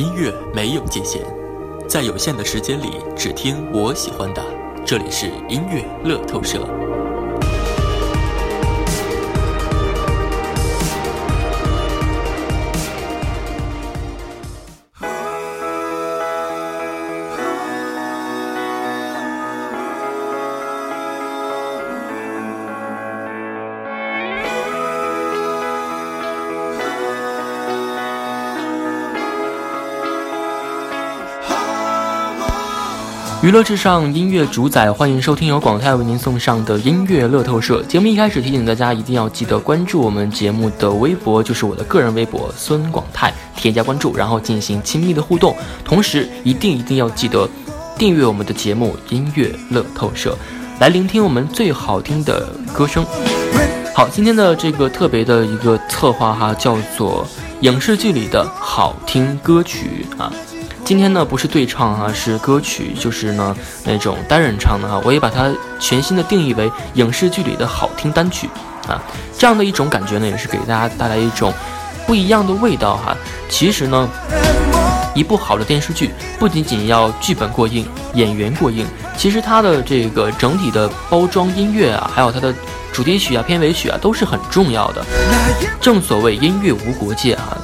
音乐没有界限，在有限的时间里，只听我喜欢的。这里是音乐乐透社。娱乐至上，音乐主宰，欢迎收听由广泰为您送上的音乐乐透社节目。一开始提醒大家，一定要记得关注我们节目的微博，就是我的个人微博孙广泰，添加关注，然后进行亲密的互动。同时，一定一定要记得订阅我们的节目音乐乐透社，来聆听我们最好听的歌声。好，今天的这个特别的一个策划哈，叫做影视剧里的好听歌曲啊。今天呢不是对唱哈，是歌曲，就是呢那种单人唱的哈。我也把它全新的定义为影视剧里的好听单曲啊，这样的一种感觉呢，也是给大家带来一种不一样的味道哈。其实呢，一部好的电视剧不仅仅要剧本过硬、演员过硬，其实它的这个整体的包装音乐啊，还有它的主题曲啊、片尾曲啊，都是很重要的。正所谓音乐无国界啊。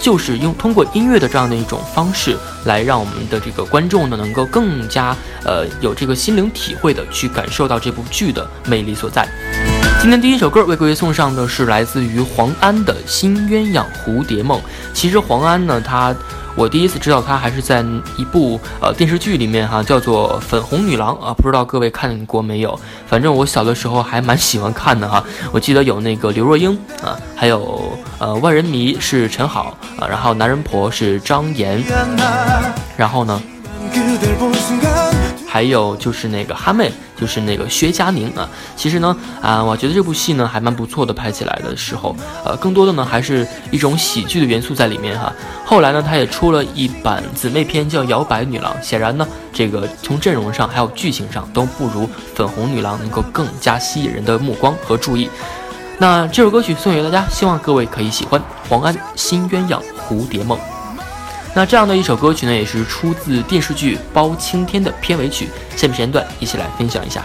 就是用通过音乐的这样的一种方式，来让我们的这个观众呢，能够更加呃有这个心灵体会的去感受到这部剧的魅力所在。今天第一首歌为各位送上的是来自于黄安的新鸳鸯蝴蝶梦。其实黄安呢，他。我第一次知道他还是在一部呃电视剧里面哈，叫做《粉红女郎》啊，不知道各位看过没有？反正我小的时候还蛮喜欢看的哈。我记得有那个刘若英啊，还有呃万人迷是陈好啊，然后男人婆是张岩，然后呢？还有就是那个哈妹，就是那个薛佳凝啊。其实呢，啊，我觉得这部戏呢还蛮不错的，拍起来的时候，呃，更多的呢还是一种喜剧的元素在里面哈。后来呢，他也出了一版姊妹篇叫《摇摆女郎》，显然呢，这个从阵容上还有剧情上都不如《粉红女郎》能够更加吸引人的目光和注意。那这首歌曲送给大家，希望各位可以喜欢黄安《新鸳鸯蝴蝶梦》。那这样的一首歌曲呢，也是出自电视剧《包青天》的片尾曲。下面时间段，一起来分享一下。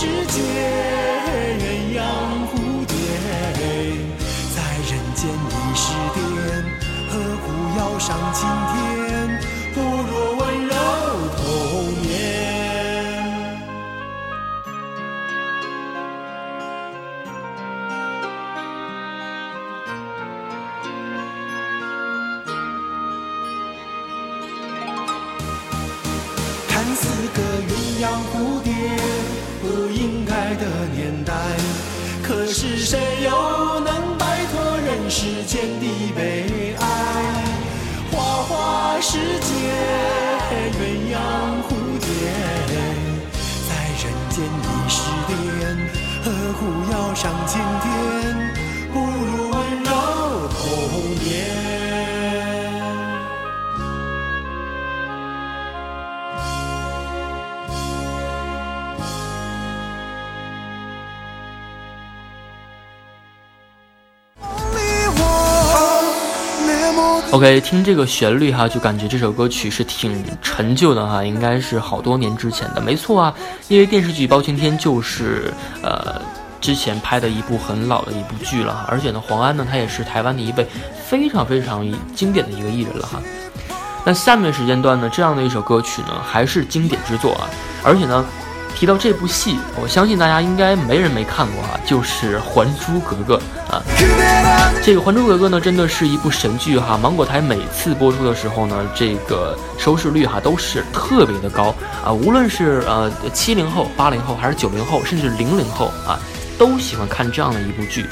世界，鸳鸯蝴蝶，在人间已是癫，何苦要上青天？不如温柔童年。看似个鸳鸯蝴蝶，不应该的年代。可是谁又能摆脱人世间的悲哀？花花世界，鸳鸯蝴蝶，在人间已是癫，何苦要上青天？OK，听这个旋律哈，就感觉这首歌曲是挺陈旧的哈，应该是好多年之前的，没错啊，因为电视剧《包青天》就是呃之前拍的一部很老的一部剧了哈，而且呢，黄安呢他也是台湾的一位非常非常经典的一个艺人了哈。那下面时间段呢，这样的一首歌曲呢，还是经典之作啊，而且呢。提到这部戏，我相信大家应该没人没看过哈，就是《还珠格格》这个《还珠格格》呢，真的是一部神剧哈。芒果台每次播出的时候呢，这个收视率哈都是特别的高啊。无论是呃七零后、八零后，还是九零后，甚至零零后啊，都喜欢看这样的一部剧。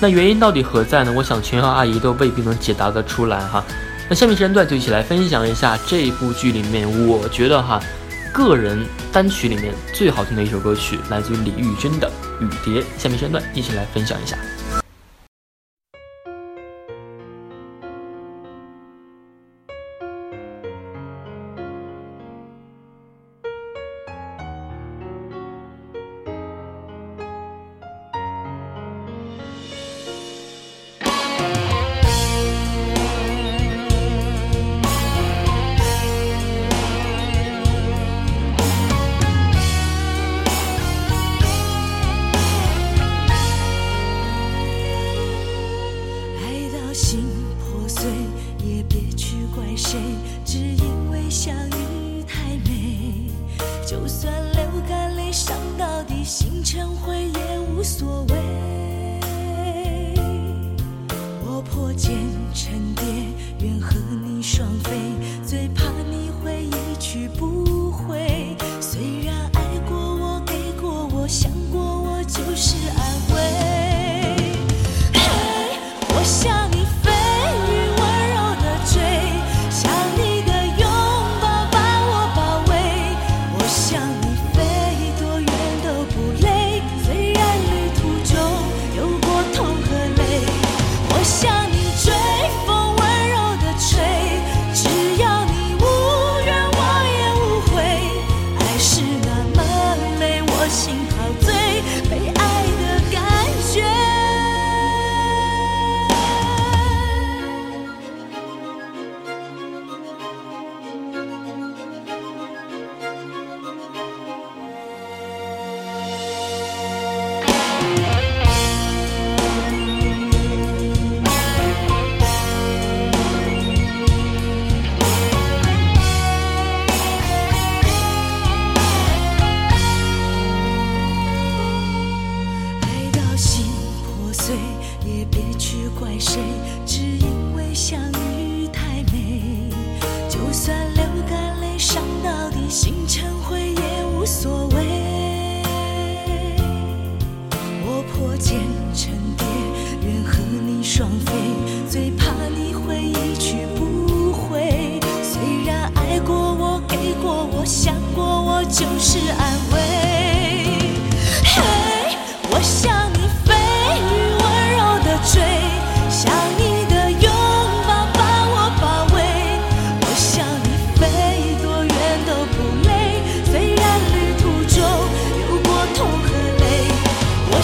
那原因到底何在呢？我想全瑶阿姨都未必能解答得出来哈。那下面时间段就一起来分享一下这部剧里面，我觉得哈。个人单曲里面最好听的一首歌曲，来自于李玉君的《雨蝶》。下面时间段一起来分享一下。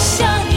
想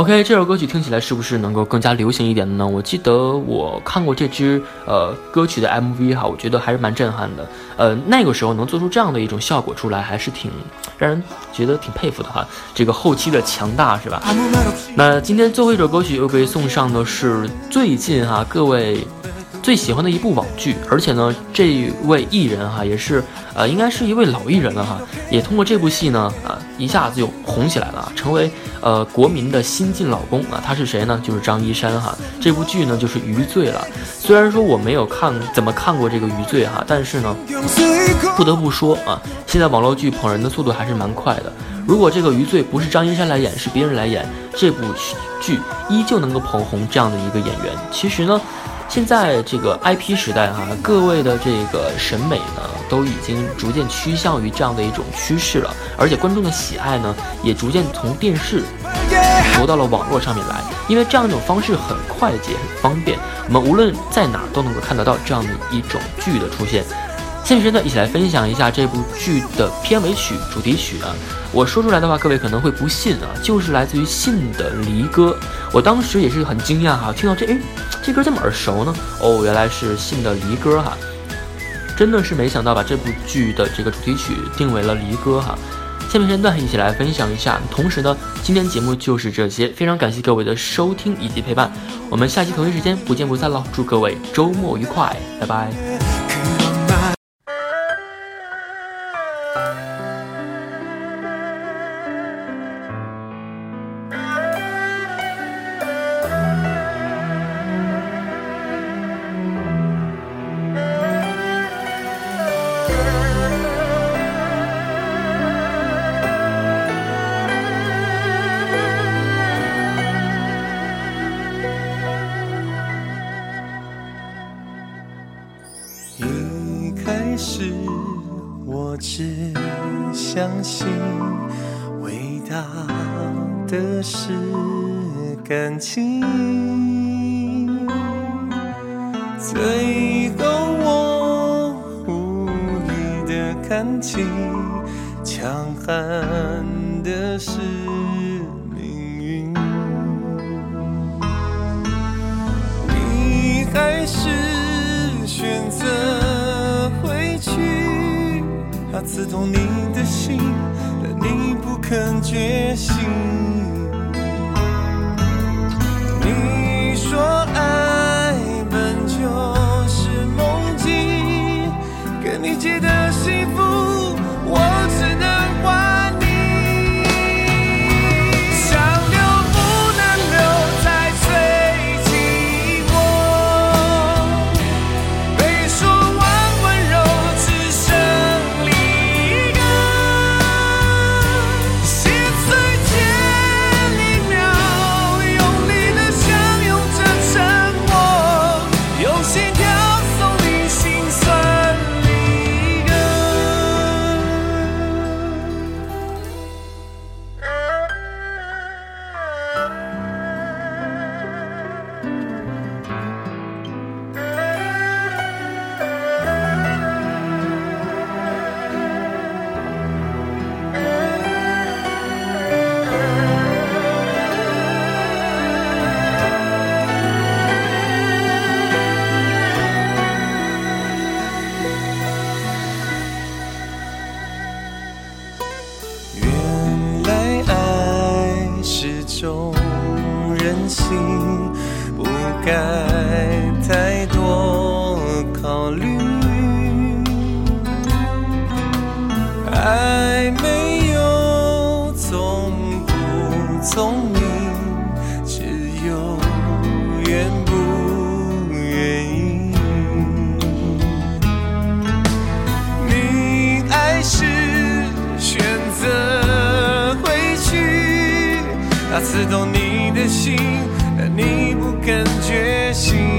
OK，这首歌曲听起来是不是能够更加流行一点的呢？我记得我看过这支呃歌曲的 MV 哈，我觉得还是蛮震撼的。呃，那个时候能做出这样的一种效果出来，还是挺让人觉得挺佩服的哈。这个后期的强大是吧？那今天最后一首歌曲又被送上的是最近哈各位最喜欢的一部网剧，而且呢，这位艺人哈也是呃应该是一位老艺人了哈，也通过这部戏呢啊、一下子就红起来了，成为呃国民的新晋老公啊。他是谁呢？就是张一山哈。这部剧呢就是《余罪》了。虽然说我没有看怎么看过这个《余罪》哈，但是呢，不得不说啊，现在网络剧捧人的速度还是蛮快的。如果这个《余罪》不是张一山来演，是别人来演，这部剧依旧能够捧红这样的一个演员。其实呢。现在这个 IP 时代哈，各位的这个审美呢，都已经逐渐趋向于这样的一种趋势了，而且观众的喜爱呢，也逐渐从电视流到了网络上面来，因为这样一种方式很快捷、很方便，我们无论在哪儿都能够看得到这样的一种剧的出现。下面时呢，一起来分享一下这部剧的片尾曲、主题曲啊。我说出来的话，各位可能会不信啊，就是来自于信的《离歌》。我当时也是很惊讶哈，听到这，哎，这歌这么耳熟呢？哦，原来是信的《离歌》哈。真的是没想到把这部剧的这个主题曲定为了《离歌》哈。下面时间段一起来分享一下。同时呢，今天节目就是这些，非常感谢各位的收听以及陪伴。我们下期同一时间不见不散喽！祝各位周末愉快，拜拜。一伟大的是感情，最后我无力的看清，强悍的是命运。你还是选择回去，它刺痛你的心，肯觉醒。该太多考虑。爱没有聪不聪明，只有愿不愿意。你爱是选择回去，他刺痛你的心，你不肯觉醒。